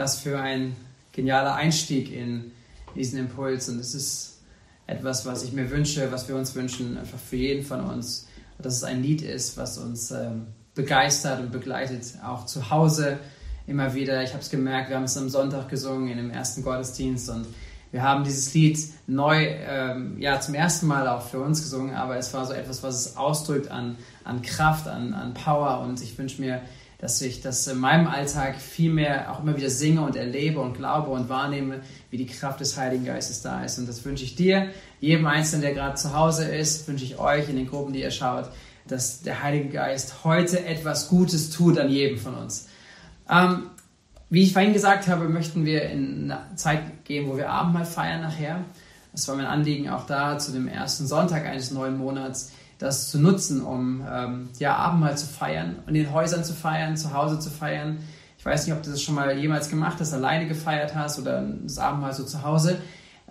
Das für ein genialer Einstieg in diesen Impuls. Und es ist etwas, was ich mir wünsche, was wir uns wünschen, einfach für jeden von uns. Dass es ein Lied ist, was uns ähm, begeistert und begleitet, auch zu Hause immer wieder. Ich habe es gemerkt, wir haben es am Sonntag gesungen in dem ersten Gottesdienst und wir haben dieses Lied neu, ähm, ja, zum ersten Mal auch für uns gesungen, aber es war so etwas, was es ausdrückt an, an Kraft, an, an Power und ich wünsche mir, dass ich das in meinem Alltag viel mehr auch immer wieder singe und erlebe und glaube und wahrnehme, wie die Kraft des Heiligen Geistes da ist. Und das wünsche ich dir, jedem Einzelnen, der gerade zu Hause ist, wünsche ich euch in den Gruppen, die ihr schaut, dass der Heilige Geist heute etwas Gutes tut an jedem von uns. Ähm, wie ich vorhin gesagt habe, möchten wir in eine Zeit gehen, wo wir Abendmahl feiern nachher. Das war mein Anliegen auch da zu dem ersten Sonntag eines neuen Monats, das zu nutzen, um ähm, ja, Abendmahl zu feiern in den Häusern zu feiern, zu Hause zu feiern. Ich weiß nicht, ob du das schon mal jemals gemacht hast, alleine gefeiert hast oder das Abendmahl so zu Hause.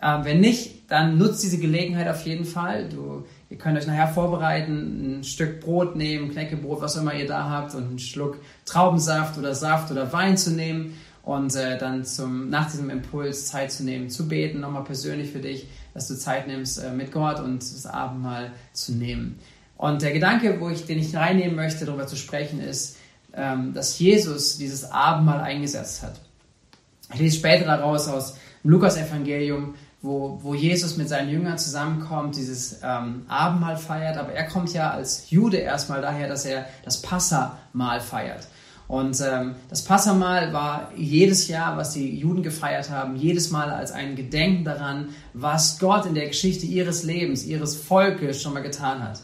Ähm, wenn nicht, dann nutzt diese Gelegenheit auf jeden Fall. Du, ihr könnt euch nachher vorbereiten, ein Stück Brot nehmen, Knäckebrot, was immer ihr da habt, und einen Schluck Traubensaft oder Saft oder Wein zu nehmen und äh, dann zum, nach diesem Impuls Zeit zu nehmen, zu beten, nochmal persönlich für dich, dass du Zeit nimmst äh, mit Gott und das Abendmahl zu nehmen. Und der Gedanke, wo ich, den ich reinnehmen möchte, darüber zu sprechen, ist, ähm, dass Jesus dieses Abendmahl eingesetzt hat. Ich lese später daraus aus dem Lukas-Evangelium, wo, wo Jesus mit seinen Jüngern zusammenkommt, dieses ähm, Abendmahl feiert, aber er kommt ja als Jude erstmal daher, dass er das Passamahl feiert. Und ähm, das Passamal war jedes Jahr, was die Juden gefeiert haben, jedes Mal als ein Gedenken daran, was Gott in der Geschichte ihres Lebens, ihres Volkes schon mal getan hat.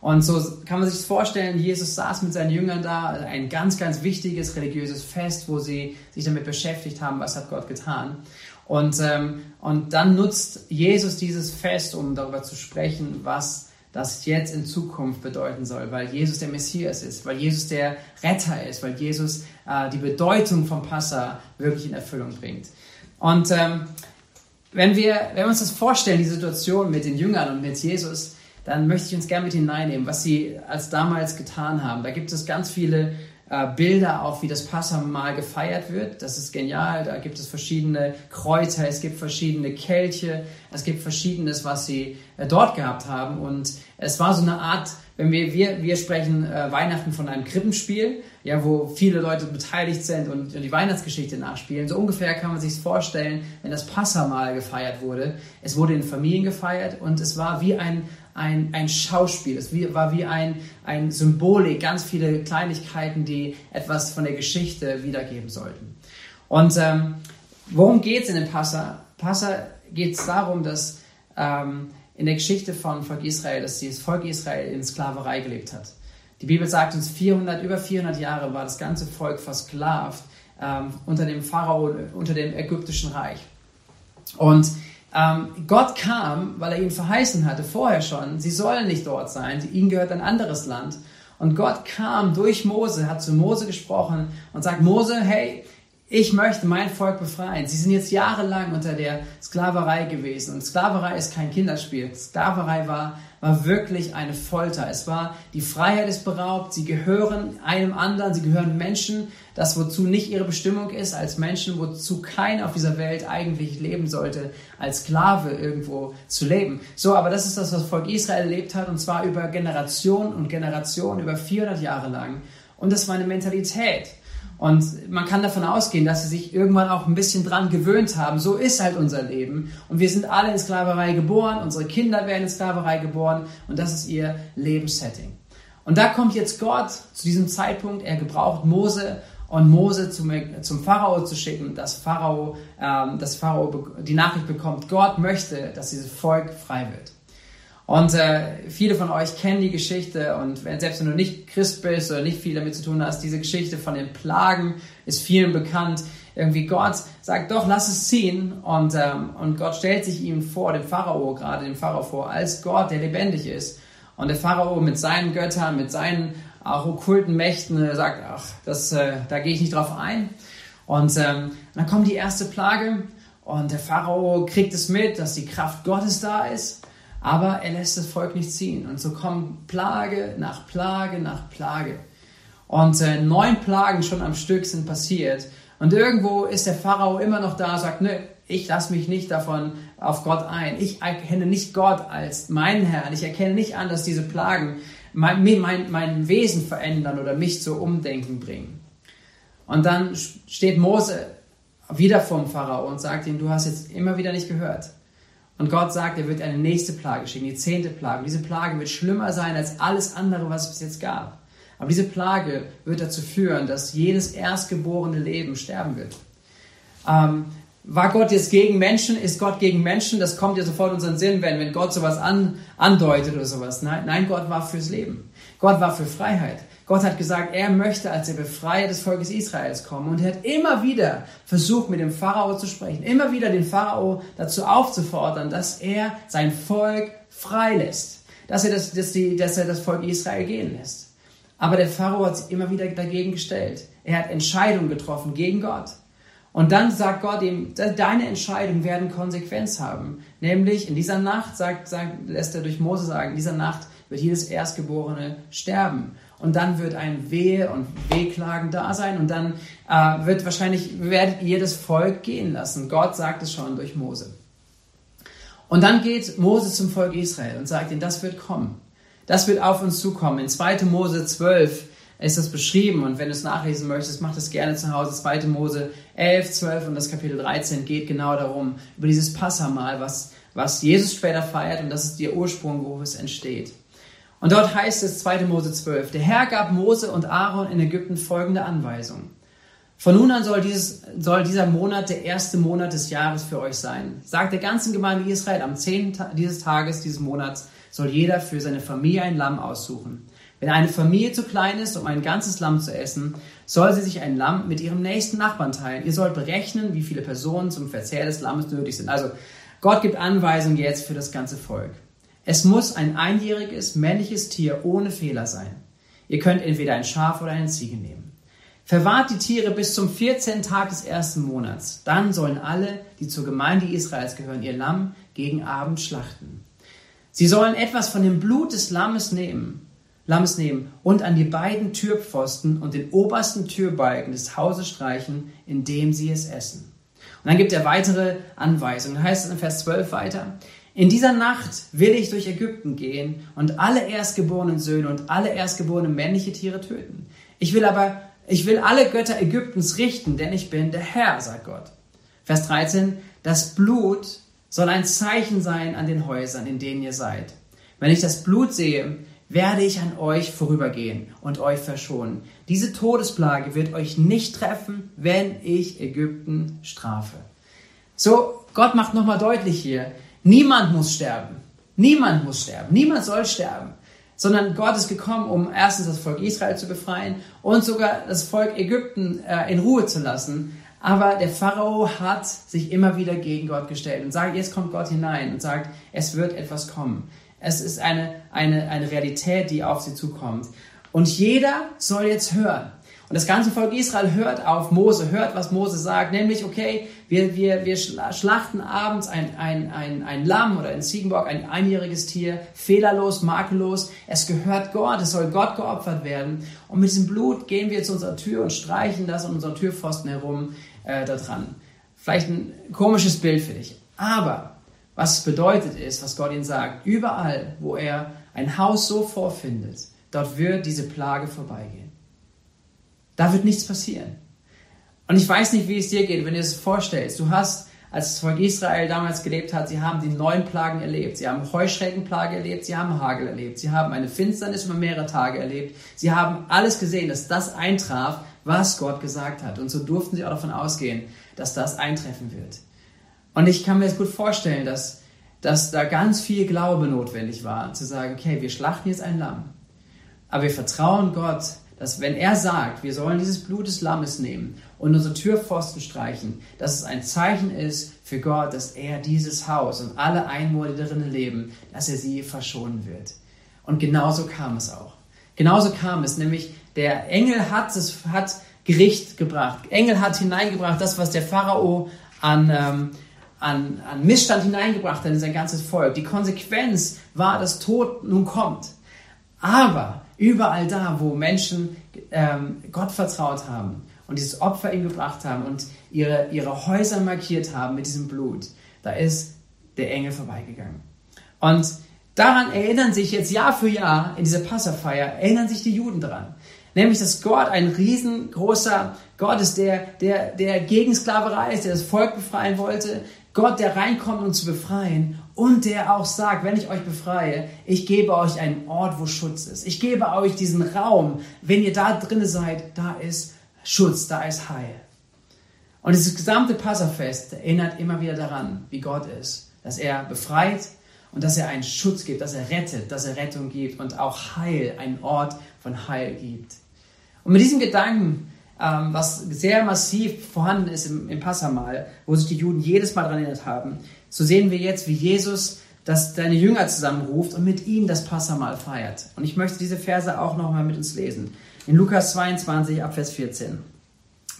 Und so kann man sich vorstellen, Jesus saß mit seinen Jüngern da, ein ganz, ganz wichtiges religiöses Fest, wo sie sich damit beschäftigt haben, was hat Gott getan. Und, ähm, und dann nutzt Jesus dieses Fest, um darüber zu sprechen, was das jetzt in Zukunft bedeuten soll, weil Jesus der Messias ist, weil Jesus der Retter ist, weil Jesus äh, die Bedeutung vom Passa wirklich in Erfüllung bringt. Und ähm, wenn, wir, wenn wir uns das vorstellen, die Situation mit den Jüngern und mit Jesus, dann möchte ich uns gerne mit hineinnehmen, was sie als damals getan haben. Da gibt es ganz viele äh, Bilder auch, wie das Passamal gefeiert wird. Das ist genial. Da gibt es verschiedene Kräuter, es gibt verschiedene Kelche, es gibt verschiedenes, was sie äh, dort gehabt haben. Und es war so eine Art, wenn wir, wir, wir sprechen äh, Weihnachten von einem Krippenspiel, ja, wo viele Leute beteiligt sind und, die Weihnachtsgeschichte nachspielen. So ungefähr kann man sich vorstellen, wenn das Passamal gefeiert wurde. Es wurde in Familien gefeiert und es war wie ein, ein, ein Schauspiel. Es war wie ein, ein Symbolik, ganz viele Kleinigkeiten, die etwas von der Geschichte wiedergeben sollten. Und ähm, worum geht es in dem Passa? Passa geht es darum, dass ähm, in der Geschichte von Volk Israel, dass das Volk Israel in Sklaverei gelebt hat. Die Bibel sagt uns, 400, über 400 Jahre war das ganze Volk versklavt ähm, unter dem Pharao, unter dem ägyptischen Reich. Und ähm, Gott kam, weil er ihnen verheißen hatte, vorher schon, sie sollen nicht dort sein, ihnen gehört ein anderes Land. Und Gott kam durch Mose, hat zu Mose gesprochen und sagt, Mose, hey, ich möchte mein Volk befreien. Sie sind jetzt jahrelang unter der Sklaverei gewesen. Und Sklaverei ist kein Kinderspiel. Sklaverei war, war wirklich eine Folter. Es war, die Freiheit ist beraubt. Sie gehören einem anderen. Sie gehören Menschen. Das, wozu nicht ihre Bestimmung ist, als Menschen, wozu keiner auf dieser Welt eigentlich leben sollte, als Sklave irgendwo zu leben. So, aber das ist das, was Volk Israel erlebt hat. Und zwar über Generationen und Generationen, über 400 Jahre lang. Und das war eine Mentalität. Und man kann davon ausgehen, dass sie sich irgendwann auch ein bisschen dran gewöhnt haben. So ist halt unser Leben. Und wir sind alle in Sklaverei geboren, unsere Kinder werden in Sklaverei geboren und das ist ihr Lebenssetting. Und da kommt jetzt Gott zu diesem Zeitpunkt, er gebraucht Mose und Mose zum, zum Pharao zu schicken, dass Pharao, ähm, dass Pharao die Nachricht bekommt, Gott möchte, dass dieses Volk frei wird. Und äh, viele von euch kennen die Geschichte und selbst wenn du nicht Christ bist oder nicht viel damit zu tun hast, diese Geschichte von den Plagen ist vielen bekannt. Irgendwie Gott sagt, doch, lass es ziehen. Und, ähm, und Gott stellt sich ihm vor, dem Pharao gerade, dem Pharao vor, als Gott, der lebendig ist. Und der Pharao mit seinen Göttern, mit seinen auch okkulten Mächten äh, sagt, ach, das, äh, da gehe ich nicht drauf ein. Und ähm, dann kommt die erste Plage und der Pharao kriegt es mit, dass die Kraft Gottes da ist. Aber er lässt das Volk nicht ziehen. Und so kommen Plage nach Plage nach Plage. Und äh, neun Plagen schon am Stück sind passiert. Und irgendwo ist der Pharao immer noch da, sagt, nö, ich lasse mich nicht davon auf Gott ein. Ich erkenne nicht Gott als meinen Herrn. Ich erkenne nicht an, dass diese Plagen mein, mein, mein Wesen verändern oder mich zu Umdenken bringen. Und dann steht Mose wieder vorm Pharao und sagt ihm, du hast jetzt immer wieder nicht gehört. Und Gott sagt, er wird eine nächste Plage schicken, die zehnte Plage. Und diese Plage wird schlimmer sein als alles andere, was es bis jetzt gab. Aber diese Plage wird dazu führen, dass jedes erstgeborene Leben sterben wird. Ähm, war Gott jetzt gegen Menschen? Ist Gott gegen Menschen? Das kommt ja sofort in unseren Sinn, wenn, wenn Gott sowas an, andeutet oder sowas. Nein, nein, Gott war fürs Leben. Gott war für Freiheit. Gott hat gesagt, er möchte als der Befreier des Volkes Israels kommen. Und er hat immer wieder versucht, mit dem Pharao zu sprechen. Immer wieder den Pharao dazu aufzufordern, dass er sein Volk freilässt. Dass er das, dass, dass er das Volk Israel gehen lässt. Aber der Pharao hat sich immer wieder dagegen gestellt. Er hat Entscheidungen getroffen gegen Gott. Und dann sagt Gott ihm, deine Entscheidungen werden Konsequenz haben. Nämlich in dieser Nacht, sagt, sagt, lässt er durch Mose sagen, in dieser Nacht wird jedes Erstgeborene sterben. Und dann wird ein Wehe und Wehklagen da sein und dann äh, wird wahrscheinlich, werdet ihr das Volk gehen lassen. Gott sagt es schon durch Mose. Und dann geht Mose zum Volk Israel und sagt ihnen, das wird kommen. Das wird auf uns zukommen. In 2. Mose 12 ist das beschrieben. Und wenn du es nachlesen möchtest, mach das gerne zu Hause. 2. Mose 11, 12 und das Kapitel 13 geht genau darum, über dieses Passamal, was, was Jesus später feiert und das ist der Ursprung, wo es entsteht. Und dort heißt es 2. Mose 12, der Herr gab Mose und Aaron in Ägypten folgende Anweisung. Von nun an soll, dieses, soll dieser Monat der erste Monat des Jahres für euch sein. Sagt der ganzen Gemeinde Israel, am 10. dieses Tages, dieses Monats, soll jeder für seine Familie ein Lamm aussuchen. Wenn eine Familie zu klein ist, um ein ganzes Lamm zu essen, soll sie sich ein Lamm mit ihrem nächsten Nachbarn teilen. Ihr sollt berechnen, wie viele Personen zum Verzehr des Lammes nötig sind. Also Gott gibt Anweisungen jetzt für das ganze Volk. Es muss ein einjähriges männliches Tier ohne Fehler sein. Ihr könnt entweder ein Schaf oder eine Ziege nehmen. Verwahrt die Tiere bis zum 14. Tag des ersten Monats. Dann sollen alle, die zur Gemeinde Israels gehören, ihr Lamm gegen Abend schlachten. Sie sollen etwas von dem Blut des Lammes nehmen Lammes nehmen und an die beiden Türpfosten und den obersten Türbalken des Hauses streichen, indem sie es essen. Und dann gibt er weitere Anweisungen. Heißt es in Vers 12 weiter. In dieser Nacht will ich durch Ägypten gehen und alle erstgeborenen Söhne und alle erstgeborenen männliche Tiere töten. Ich will aber, ich will alle Götter Ägyptens richten, denn ich bin der Herr, sagt Gott. Vers 13. Das Blut soll ein Zeichen sein an den Häusern, in denen ihr seid. Wenn ich das Blut sehe, werde ich an euch vorübergehen und euch verschonen. Diese Todesplage wird euch nicht treffen, wenn ich Ägypten strafe. So, Gott macht nochmal deutlich hier, niemand muss sterben. Niemand muss sterben. Niemand soll sterben. Sondern Gott ist gekommen, um erstens das Volk Israel zu befreien und sogar das Volk Ägypten äh, in Ruhe zu lassen. Aber der Pharao hat sich immer wieder gegen Gott gestellt und sagt, jetzt kommt Gott hinein und sagt, es wird etwas kommen. Es ist eine, eine, eine Realität, die auf sie zukommt. Und jeder soll jetzt hören. Und das ganze Volk Israel hört auf Mose, hört, was Mose sagt, nämlich, okay, wir, wir, wir schlachten abends ein, ein, ein, ein Lamm oder ein Ziegenbock, ein einjähriges Tier, fehlerlos, makellos. Es gehört Gott, es soll Gott geopfert werden. Und mit diesem Blut gehen wir zu unserer Tür und streichen das um unseren Türpfosten herum äh, da dran. Vielleicht ein komisches Bild für dich. Aber was es bedeutet ist, was Gott ihnen sagt, überall, wo er ein Haus so vorfindet, dort wird diese Plage vorbeigehen. Da wird nichts passieren. Und ich weiß nicht, wie es dir geht, wenn du es vorstellst. Du hast, als das Volk Israel damals gelebt hat, sie haben die neun Plagen erlebt. Sie haben Heuschreckenplage erlebt, sie haben Hagel erlebt, sie haben eine Finsternis über mehrere Tage erlebt. Sie haben alles gesehen, dass das eintraf, was Gott gesagt hat. Und so durften sie auch davon ausgehen, dass das eintreffen wird. Und ich kann mir das gut vorstellen, dass, dass da ganz viel Glaube notwendig war, zu sagen, okay, wir schlachten jetzt ein Lamm. Aber wir vertrauen Gott, dass wenn er sagt, wir sollen dieses Blut des Lammes nehmen und unsere Türpfosten streichen, dass es ein Zeichen ist für Gott, dass er dieses Haus und alle Einwohner, die darin leben, dass er sie verschonen wird. Und genauso kam es auch. Genauso kam es, nämlich der Engel hat es hat Gericht gebracht. Engel hat hineingebracht, das, was der Pharao an, ähm, an, an Missstand hineingebracht hat in sein ganzes Volk. Die Konsequenz war, dass Tod nun kommt. Aber überall da, wo Menschen ähm, Gott vertraut haben und dieses Opfer ihm gebracht haben und ihre, ihre Häuser markiert haben mit diesem Blut, da ist der Engel vorbeigegangen. Und daran erinnern sich jetzt Jahr für Jahr in dieser Passafeier, erinnern sich die Juden dran. Nämlich, dass Gott ein riesengroßer Gott ist, der, der, der gegen Sklaverei ist, der das Volk befreien wollte. Gott, der reinkommt, um zu befreien. Und der auch sagt, wenn ich euch befreie, ich gebe euch einen Ort, wo Schutz ist. Ich gebe euch diesen Raum. Wenn ihr da drinne seid, da ist Schutz, da ist Heil. Und dieses gesamte Passafest erinnert immer wieder daran, wie Gott ist. Dass er befreit und dass er einen Schutz gibt, dass er rettet, dass er Rettung gibt und auch Heil, einen Ort von Heil gibt. Und mit diesem Gedanken, ähm, was sehr massiv vorhanden ist im, im Passamal, wo sich die Juden jedes Mal daran erinnert haben, so sehen wir jetzt, wie Jesus das deine Jünger zusammenruft und mit ihnen das Passamal feiert. Und ich möchte diese Verse auch nochmal mit uns lesen. In Lukas 22, Abvers 14.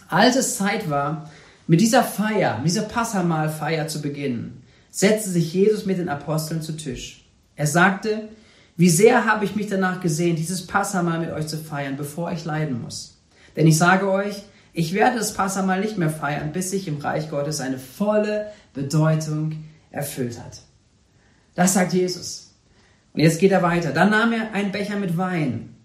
Als es Zeit war, mit dieser Feier, mit dieser Passamalfeier zu beginnen, setzte sich Jesus mit den Aposteln zu Tisch. Er sagte, wie sehr habe ich mich danach gesehen, dieses Passamal mit euch zu feiern, bevor ich leiden muss. Denn ich sage euch, ich werde das Passamal nicht mehr feiern, bis sich im Reich Gottes eine volle Bedeutung erfüllt hat. Das sagt Jesus. Und jetzt geht er weiter. Dann nahm er einen Becher mit Wein.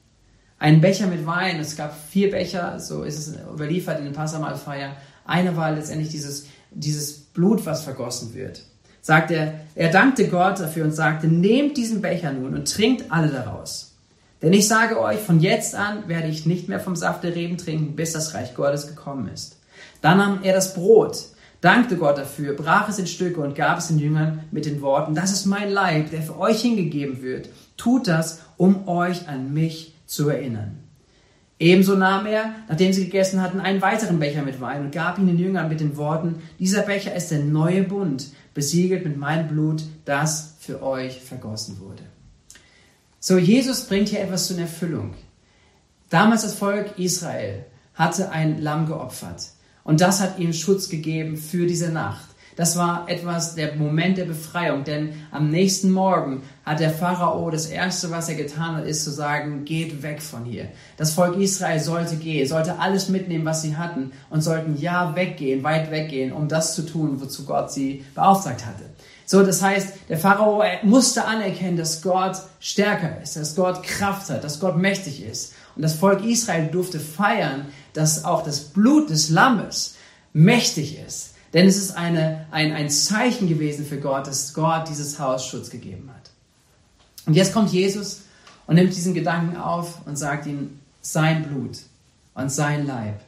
Einen Becher mit Wein. Es gab vier Becher, so ist es überliefert in den Passamalfeier. Einer war letztendlich dieses, dieses Blut, was vergossen wird sagt er, er dankte Gott dafür und sagte, nehmt diesen Becher nun und trinkt alle daraus. Denn ich sage euch, von jetzt an werde ich nicht mehr vom Saft der Reben trinken, bis das Reich Gottes gekommen ist. Dann nahm er das Brot, dankte Gott dafür, brach es in Stücke und gab es den Jüngern mit den Worten, das ist mein Leib, der für euch hingegeben wird. Tut das, um euch an mich zu erinnern. Ebenso nahm er, nachdem sie gegessen hatten, einen weiteren Becher mit Wein und gab ihn den Jüngern mit den Worten, dieser Becher ist der neue Bund, besiegelt mit meinem Blut, das für euch vergossen wurde. So, Jesus bringt hier etwas zur Erfüllung. Damals das Volk Israel hatte ein Lamm geopfert und das hat ihm Schutz gegeben für diese Nacht. Das war etwas, der Moment der Befreiung, denn am nächsten Morgen hat der Pharao das erste, was er getan hat, ist zu sagen, geht weg von hier. Das Volk Israel sollte gehen, sollte alles mitnehmen, was sie hatten und sollten ja weggehen, weit weggehen, um das zu tun, wozu Gott sie beauftragt hatte. So, das heißt, der Pharao musste anerkennen, dass Gott stärker ist, dass Gott Kraft hat, dass Gott mächtig ist. Und das Volk Israel durfte feiern, dass auch das Blut des Lammes mächtig ist denn es ist eine, ein, ein Zeichen gewesen für Gott, dass Gott dieses Haus Schutz gegeben hat. Und jetzt kommt Jesus und nimmt diesen Gedanken auf und sagt ihm, sein Blut und sein Leib,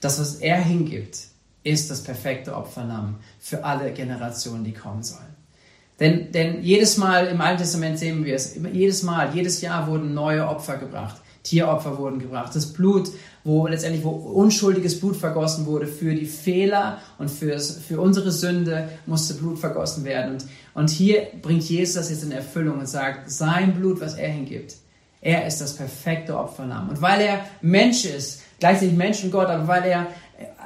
das, was er hingibt, ist das perfekte Opferlamm für alle Generationen, die kommen sollen. Denn, denn jedes Mal im Alten Testament sehen wir es, jedes Mal, jedes Jahr wurden neue Opfer gebracht. Tieropfer wurden gebracht. Das Blut, wo letztendlich wo unschuldiges Blut vergossen wurde für die Fehler und fürs, für unsere Sünde musste Blut vergossen werden. Und, und hier bringt Jesus das jetzt in Erfüllung und sagt, sein Blut, was er hingibt, er ist das perfekte Opferlamm. Und weil er Mensch ist, gleichzeitig Mensch und Gott, aber weil er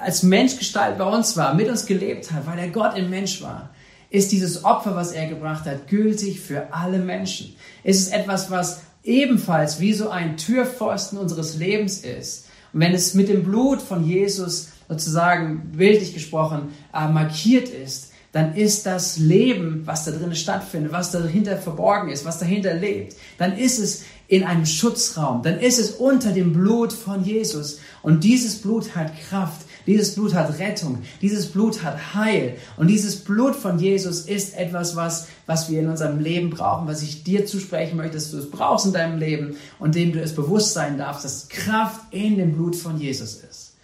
als Menschgestalt bei uns war, mit uns gelebt hat, weil er Gott im Mensch war, ist dieses Opfer, was er gebracht hat, gültig für alle Menschen. Es ist etwas, was ebenfalls wie so ein Türpfosten unseres Lebens ist. Und wenn es mit dem Blut von Jesus sozusagen bildlich gesprochen äh, markiert ist, dann ist das Leben, was da drin stattfindet, was dahinter verborgen ist, was dahinter lebt, dann ist es in einem Schutzraum, dann ist es unter dem Blut von Jesus. Und dieses Blut hat Kraft, dieses Blut hat Rettung, dieses Blut hat Heil. Und dieses Blut von Jesus ist etwas, was, was wir in unserem Leben brauchen, was ich dir zusprechen möchte, dass du es brauchst in deinem Leben und dem du es bewusst sein darfst, dass Kraft in dem Blut von Jesus ist.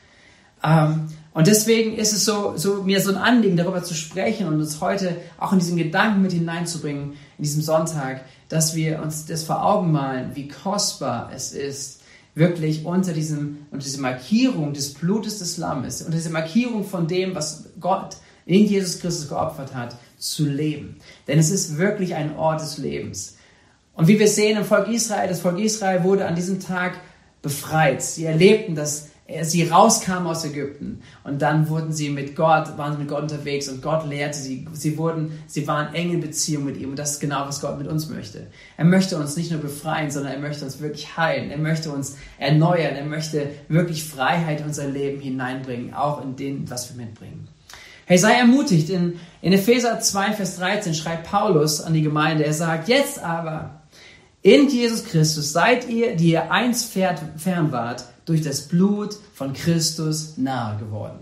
Ähm, und deswegen ist es so, so mir so ein Anliegen, darüber zu sprechen und uns heute auch in diesen Gedanken mit hineinzubringen, in diesem Sonntag, dass wir uns das vor Augen malen, wie kostbar es ist, wirklich unter diesem, unter dieser Markierung des Blutes des Lammes, unter dieser Markierung von dem, was Gott in Jesus Christus geopfert hat, zu leben. Denn es ist wirklich ein Ort des Lebens. Und wie wir sehen im Volk Israel, das Volk Israel wurde an diesem Tag befreit. Sie erlebten, dass sie rauskamen aus Ägypten und dann wurden sie mit Gott, waren sie mit Gott unterwegs und Gott lehrte sie. Sie wurden, sie waren eng in Beziehung mit ihm und das ist genau, was Gott mit uns möchte. Er möchte uns nicht nur befreien, sondern er möchte uns wirklich heilen. Er möchte uns erneuern. Er möchte wirklich Freiheit in unser Leben hineinbringen, auch in dem, was wir mitbringen. Hey, sei ermutigt. In, in Epheser 2, Vers 13 schreibt Paulus an die Gemeinde, er sagt, jetzt aber, in Jesus Christus seid ihr, die ihr einst fern wart, durch das Blut von Christus nahe geworden.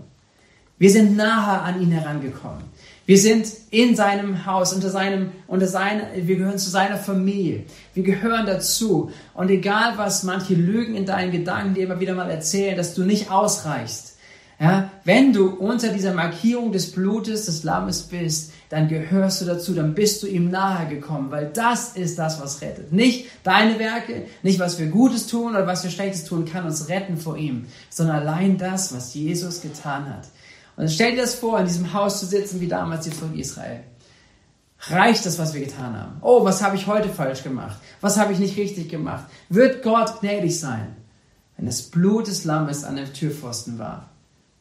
Wir sind nahe an ihn herangekommen. Wir sind in seinem Haus, unter seinem, unter seine, wir gehören zu seiner Familie. Wir gehören dazu. Und egal was manche Lügen in deinen Gedanken dir immer wieder mal erzählen, dass du nicht ausreichst, ja, wenn du unter dieser Markierung des Blutes des Lammes bist, dann gehörst du dazu, dann bist du ihm nahe gekommen, weil das ist das, was rettet. Nicht deine Werke, nicht was wir Gutes tun oder was wir Schlechtes tun, kann uns retten vor ihm, sondern allein das, was Jesus getan hat. Und stell dir das vor, in diesem Haus zu sitzen, wie damals die Volk Israel. Reicht das, was wir getan haben? Oh, was habe ich heute falsch gemacht? Was habe ich nicht richtig gemacht? Wird Gott gnädig sein, wenn das Blut des Lammes an dem Türpfosten war?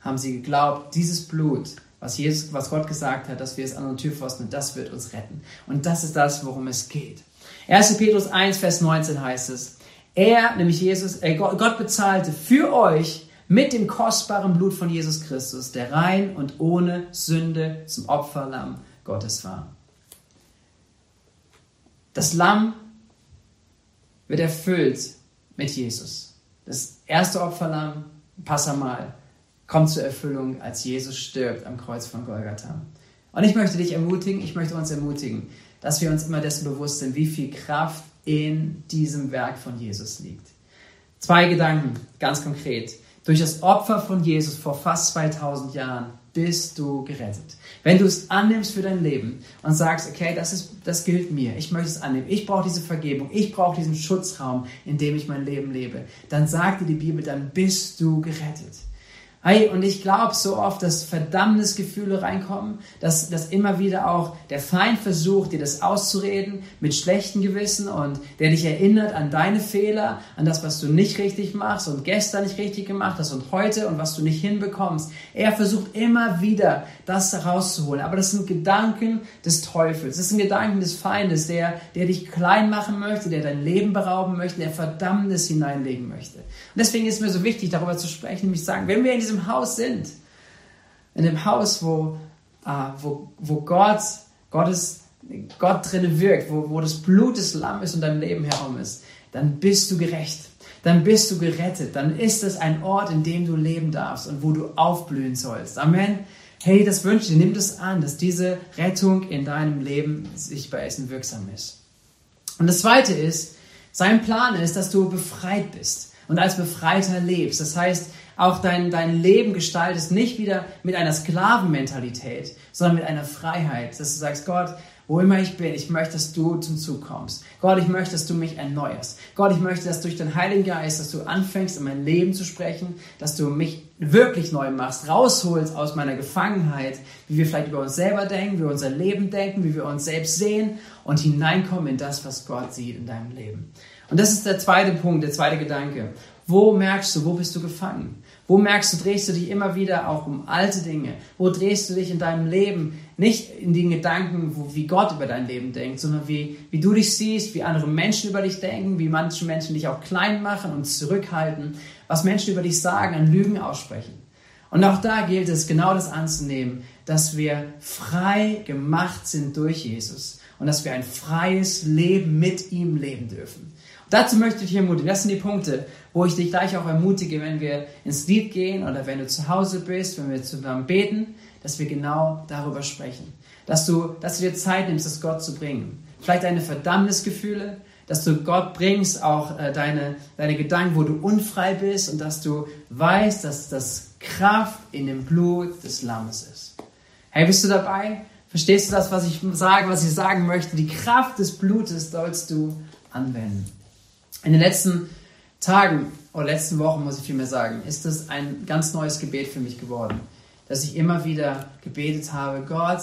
Haben sie geglaubt, dieses Blut, was, Jesus, was Gott gesagt hat, dass wir es an den Türpfosten, das wird uns retten. Und das ist das, worum es geht. 1. Petrus 1, Vers 19 heißt es, er, nämlich Jesus, äh, Gott bezahlte für euch mit dem kostbaren Blut von Jesus Christus, der rein und ohne Sünde zum Opferlamm Gottes war. Das Lamm wird erfüllt mit Jesus. Das erste Opferlamm, Passamal, kommt zur Erfüllung, als Jesus stirbt am Kreuz von Golgatha. Und ich möchte dich ermutigen, ich möchte uns ermutigen, dass wir uns immer dessen bewusst sind, wie viel Kraft in diesem Werk von Jesus liegt. Zwei Gedanken, ganz konkret. Durch das Opfer von Jesus vor fast 2000 Jahren bist du gerettet. Wenn du es annimmst für dein Leben und sagst, okay, das, ist, das gilt mir, ich möchte es annehmen, ich brauche diese Vergebung, ich brauche diesen Schutzraum, in dem ich mein Leben lebe, dann sagt dir die Bibel, dann bist du gerettet. Hey, und ich glaube so oft, dass Verdammnisgefühle reinkommen, dass, dass immer wieder auch der Feind versucht, dir das auszureden mit schlechtem Gewissen und der dich erinnert an deine Fehler, an das, was du nicht richtig machst und gestern nicht richtig gemacht hast und heute und was du nicht hinbekommst. Er versucht immer wieder, das herauszuholen. Aber das sind Gedanken des Teufels. Das sind Gedanken des Feindes, der, der dich klein machen möchte, der dein Leben berauben möchte, der Verdammnis hineinlegen möchte. Und deswegen ist mir so wichtig, darüber zu sprechen, nämlich sagen, wenn wir in diesem diesem Haus sind, in dem Haus, wo, äh, wo, wo Gott, Gottes, Gott drinne wirkt, wo, wo das Blut des Lammes um dein Leben herum ist, dann bist du gerecht. Dann bist du gerettet. Dann ist es ein Ort, in dem du leben darfst und wo du aufblühen sollst. Amen. Hey, das wünsche ich dir. Nimm das an, dass diese Rettung in deinem Leben sichtbar ist und wirksam ist. Und das zweite ist, sein Plan ist, dass du befreit bist und als Befreiter lebst. Das heißt, auch dein, dein Leben gestaltest, nicht wieder mit einer Sklavenmentalität, sondern mit einer Freiheit, dass du sagst, Gott, wo immer ich bin, ich möchte, dass du zum Zug kommst. Gott, ich möchte, dass du mich erneuerst. Gott, ich möchte, dass durch den Heiligen Geist, dass du anfängst, in mein Leben zu sprechen, dass du mich wirklich neu machst, rausholst aus meiner Gefangenheit, wie wir vielleicht über uns selber denken, wie wir unser Leben denken, wie wir uns selbst sehen und hineinkommen in das, was Gott sieht in deinem Leben. Und das ist der zweite Punkt, der zweite Gedanke. Wo merkst du, wo bist du gefangen? Wo merkst du, drehst du dich immer wieder auch um alte Dinge? Wo drehst du dich in deinem Leben nicht in den Gedanken, wo, wie Gott über dein Leben denkt, sondern wie, wie du dich siehst, wie andere Menschen über dich denken, wie manche Menschen dich auch klein machen und zurückhalten, was Menschen über dich sagen, an Lügen aussprechen. Und auch da gilt es, genau das anzunehmen, dass wir frei gemacht sind durch Jesus und dass wir ein freies Leben mit ihm leben dürfen. Dazu möchte ich dich ermutigen. Das sind die Punkte, wo ich dich gleich auch ermutige, wenn wir ins Lied gehen oder wenn du zu Hause bist, wenn wir zusammen beten, dass wir genau darüber sprechen. Dass du, dass du dir Zeit nimmst, das Gott zu bringen. Vielleicht deine Verdammnisgefühle, dass du Gott bringst, auch äh, deine, deine Gedanken, wo du unfrei bist und dass du weißt, dass das Kraft in dem Blut des Lammes ist. Hey, bist du dabei? Verstehst du das, was ich sage, was ich sagen möchte? Die Kraft des Blutes sollst du anwenden. In den letzten Tagen oder letzten Wochen, muss ich vielmehr sagen, ist es ein ganz neues Gebet für mich geworden, dass ich immer wieder gebetet habe, Gott,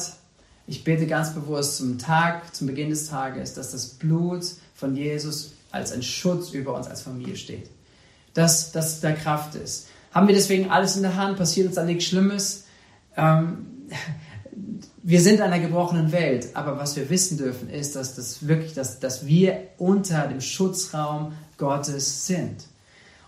ich bete ganz bewusst zum Tag, zum Beginn des Tages, dass das Blut von Jesus als ein Schutz über uns als Familie steht. Dass das da Kraft ist. Haben wir deswegen alles in der Hand? Passiert uns da nichts Schlimmes? Ähm, wir sind in einer gebrochenen Welt, aber was wir wissen dürfen, ist, dass, das wirklich, dass, dass wir unter dem Schutzraum Gottes sind.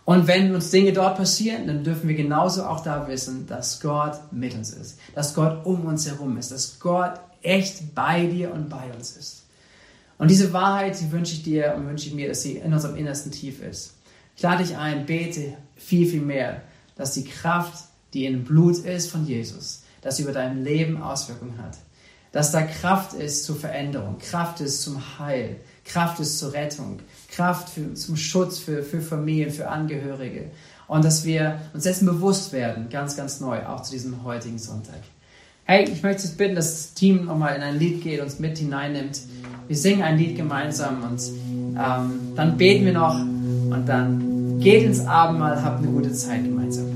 Und wenn uns Dinge dort passieren, dann dürfen wir genauso auch da wissen, dass Gott mit uns ist, dass Gott um uns herum ist, dass Gott echt bei dir und bei uns ist. Und diese Wahrheit, die wünsche ich dir und wünsche ich mir, dass sie in unserem Innersten tief ist. Ich lade dich ein, bete viel, viel mehr, dass die Kraft, die im Blut ist von Jesus, sie über dein Leben Auswirkungen hat. Dass da Kraft ist zur Veränderung, Kraft ist zum Heil, Kraft ist zur Rettung, Kraft für, zum Schutz für, für Familien, für Angehörige. Und dass wir uns dessen bewusst werden, ganz, ganz neu, auch zu diesem heutigen Sonntag. Hey, ich möchte jetzt bitten, dass das Team nochmal in ein Lied geht, uns mit hineinnimmt. Wir singen ein Lied gemeinsam und ähm, dann beten wir noch und dann geht ins Abendmahl, habt eine gute Zeit gemeinsam.